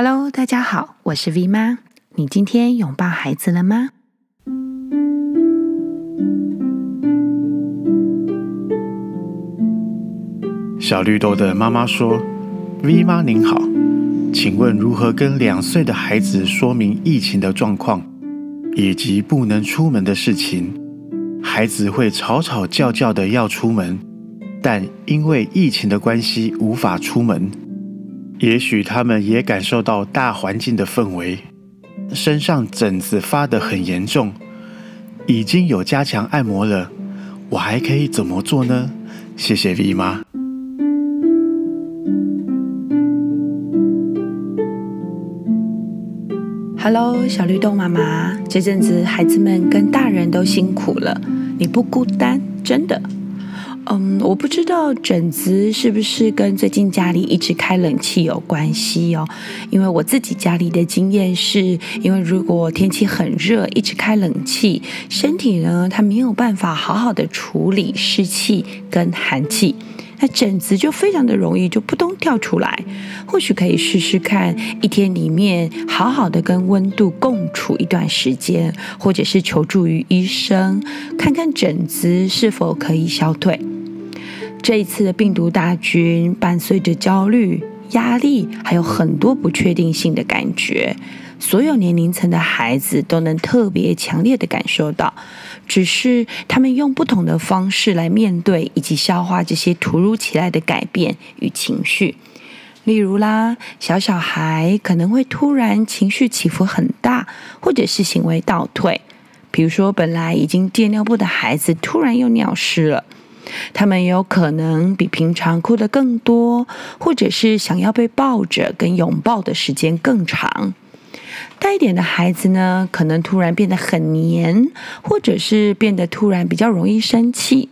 Hello，大家好，我是 V 妈。你今天拥抱孩子了吗？小绿豆的妈妈说：“V 妈您好，请问如何跟两岁的孩子说明疫情的状况，以及不能出门的事情？孩子会吵吵叫叫的要出门，但因为疫情的关系无法出门。”也许他们也感受到大环境的氛围，身上疹子发得很严重，已经有加强按摩了。我还可以怎么做呢？谢谢 V 妈。Hello，小绿豆妈妈，这阵子孩子们跟大人都辛苦了，你不孤单，真的。嗯，我不知道疹子是不是跟最近家里一直开冷气有关系哦。因为我自己家里的经验是，因为如果天气很热，一直开冷气，身体呢它没有办法好好的处理湿气跟寒气，那疹子就非常的容易就扑通跳出来。或许可以试试看，一天里面好好的跟温度共处一段时间，或者是求助于医生，看看疹子是否可以消退。这一次的病毒大军，伴随着焦虑、压力，还有很多不确定性的感觉，所有年龄层的孩子都能特别强烈的感受到。只是他们用不同的方式来面对以及消化这些突如其来的改变与情绪。例如啦，小小孩可能会突然情绪起伏很大，或者是行为倒退。比如说，本来已经戒尿布的孩子，突然又尿湿了。他们有可能比平常哭得更多，或者是想要被抱着跟拥抱的时间更长。大一点的孩子呢，可能突然变得很黏，或者是变得突然比较容易生气。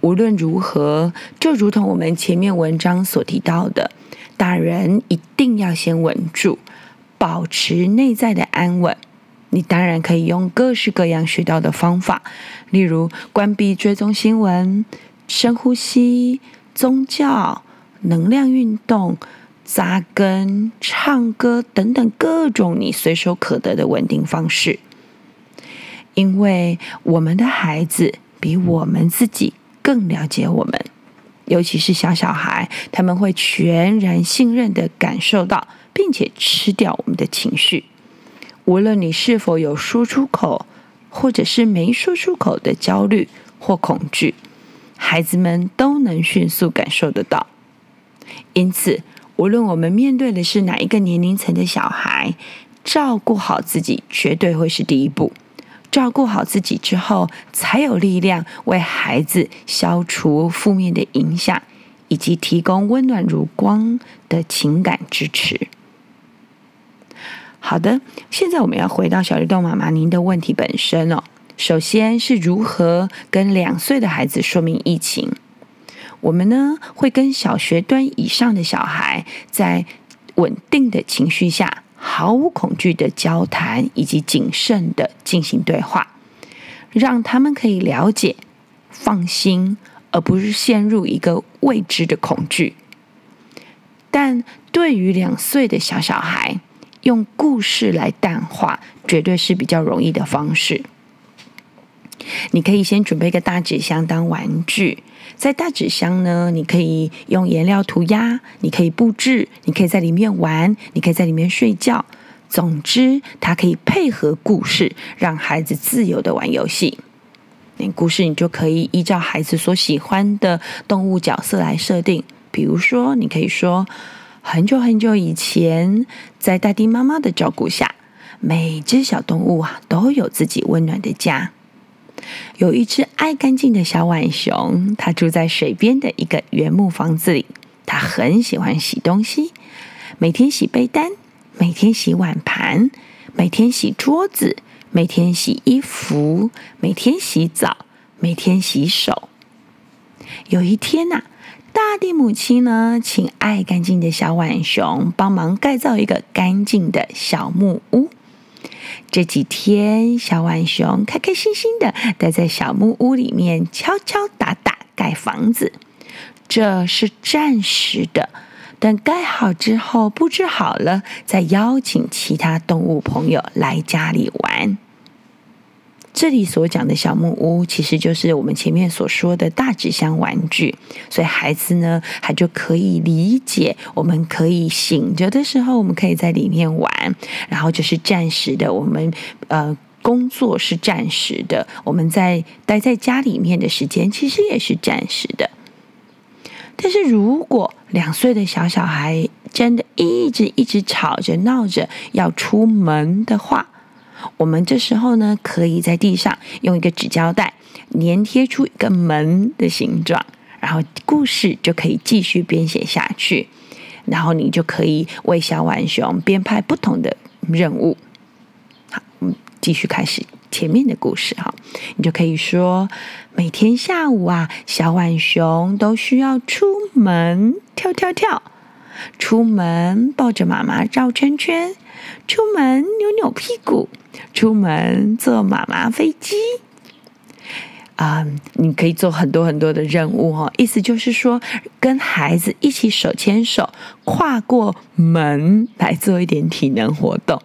无论如何，就如同我们前面文章所提到的，大人一定要先稳住，保持内在的安稳。你当然可以用各式各样学到的方法，例如关闭追踪新闻、深呼吸、宗教、能量运动、扎根、唱歌等等各种你随手可得的稳定方式。因为我们的孩子比我们自己更了解我们，尤其是小小孩，他们会全然信任的感受到，并且吃掉我们的情绪。无论你是否有说出口，或者是没说出口的焦虑或恐惧，孩子们都能迅速感受得到。因此，无论我们面对的是哪一个年龄层的小孩，照顾好自己绝对会是第一步。照顾好自己之后，才有力量为孩子消除负面的影响，以及提供温暖如光的情感支持。好的，现在我们要回到小绿豆妈妈您的问题本身哦。首先是如何跟两岁的孩子说明疫情？我们呢会跟小学端以上的小孩在稳定的情绪下，毫无恐惧的交谈，以及谨慎的进行对话，让他们可以了解、放心，而不是陷入一个未知的恐惧。但对于两岁的小小孩，用故事来淡化，绝对是比较容易的方式。你可以先准备一个大纸箱当玩具，在大纸箱呢，你可以用颜料涂鸦，你可以布置，你可以在里面玩，你可以在里面睡觉。总之，它可以配合故事，让孩子自由的玩游戏。那故事你就可以依照孩子所喜欢的动物角色来设定，比如说，你可以说。很久很久以前，在大地妈妈的照顾下，每只小动物啊都有自己温暖的家。有一只爱干净的小浣熊，它住在水边的一个原木房子里。它很喜欢洗东西，每天洗被单，每天洗碗盘，每天洗桌子，每天洗衣服，每天洗澡，每天洗手。有一天呐、大地母亲呢，请爱干净的小浣熊帮忙盖造一个干净的小木屋。这几天，小浣熊开开心心的待在小木屋里面，敲敲打打盖房子。这是暂时的，等盖好之后，布置好了，再邀请其他动物朋友来家里玩。这里所讲的小木屋，其实就是我们前面所说的大纸箱玩具，所以孩子呢，他就可以理解，我们可以醒着的时候，我们可以在里面玩，然后就是暂时的，我们呃工作是暂时的，我们在待在家里面的时间其实也是暂时的。但是如果两岁的小小孩真的一直一直吵着闹着要出门的话，我们这时候呢，可以在地上用一个纸胶带粘贴出一个门的形状，然后故事就可以继续编写下去。然后你就可以为小浣熊编排不同的任务。好，我们继续开始前面的故事哈。你就可以说，每天下午啊，小浣熊都需要出门跳跳跳，出门抱着妈妈绕圈圈，出门扭扭屁股。出门坐妈妈飞机，啊、你可以做很多很多的任务哦。意思就是说，跟孩子一起手牵手跨过门来做一点体能活动。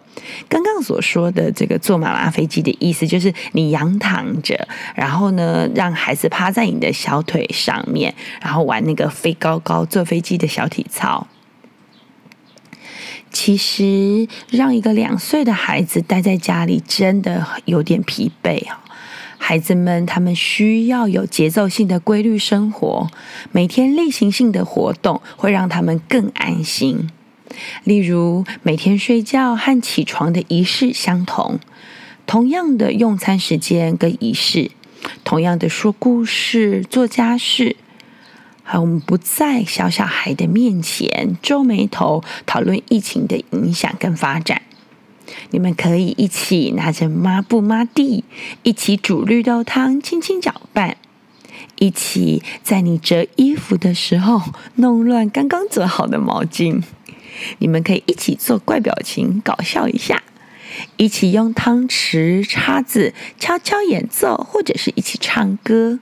刚刚所说的这个坐妈妈飞机的意思，就是你仰躺着，然后呢，让孩子趴在你的小腿上面，然后玩那个飞高高坐飞机的小体操。其实，让一个两岁的孩子待在家里真的有点疲惫啊！孩子们他们需要有节奏性的规律生活，每天例行性的活动会让他们更安心。例如，每天睡觉和起床的仪式相同，同样的用餐时间跟仪式，同样的说故事、做家事。好，我们不在小小孩的面前皱眉头讨论疫情的影响跟发展。你们可以一起拿着抹布抹地，一起煮绿豆汤，轻轻搅拌，一起在你折衣服的时候弄乱刚刚折好的毛巾。你们可以一起做怪表情，搞笑一下，一起用汤匙、叉子悄悄演奏，或者是一起唱歌。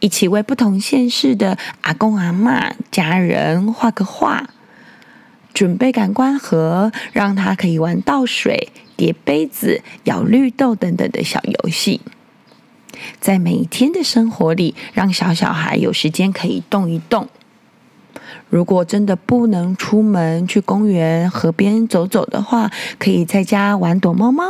一起为不同县市的阿公阿嬷家人画个画，准备感官盒，让他可以玩倒水、叠杯子、咬绿豆等等的小游戏。在每一天的生活里，让小小孩有时间可以动一动。如果真的不能出门去公园、河边走走的话，可以在家玩躲猫猫，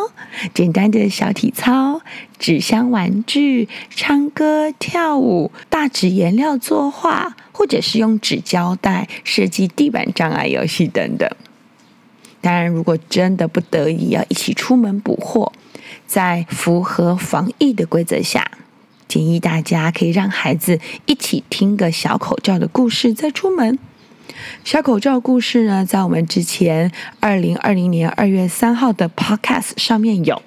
简单的小体操、纸箱玩具、唱歌、跳舞、大纸颜料作画，或者是用纸胶带设计地板障碍游戏等等。当然，如果真的不得已要一起出门补货，在符合防疫的规则下。建议大家可以让孩子一起听个小口罩的故事再出门。小口罩故事呢，在我们之前二零二零年二月三号的 Podcast 上面有，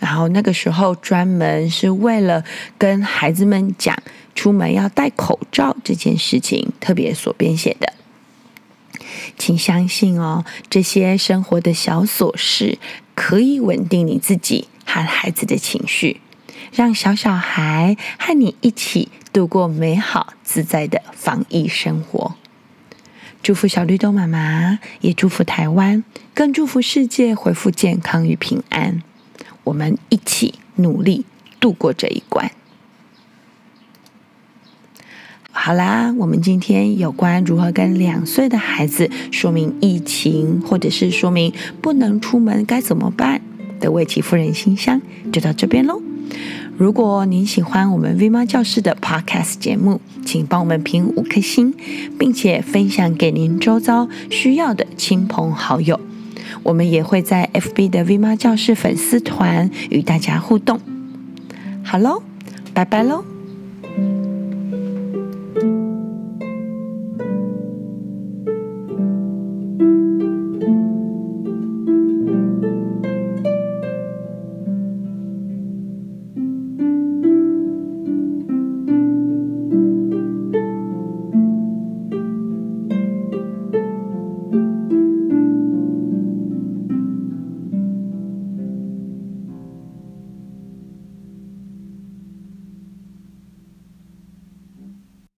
然后那个时候专门是为了跟孩子们讲出门要戴口罩这件事情特别所编写的。请相信哦，这些生活的小琐事可以稳定你自己和孩子的情绪。让小小孩和你一起度过美好自在的防疫生活。祝福小绿豆妈妈，也祝福台湾，更祝福世界恢复健康与平安。我们一起努力度过这一关。好啦，我们今天有关如何跟两岁的孩子说明疫情，或者是说明不能出门该怎么办的魏琪夫人信箱，就到这边喽。如果您喜欢我们 V 妈教室的 Podcast 节目，请帮我们评五颗星，并且分享给您周遭需要的亲朋好友。我们也会在 FB 的 V 妈教室粉丝团与大家互动。好喽，拜拜喽。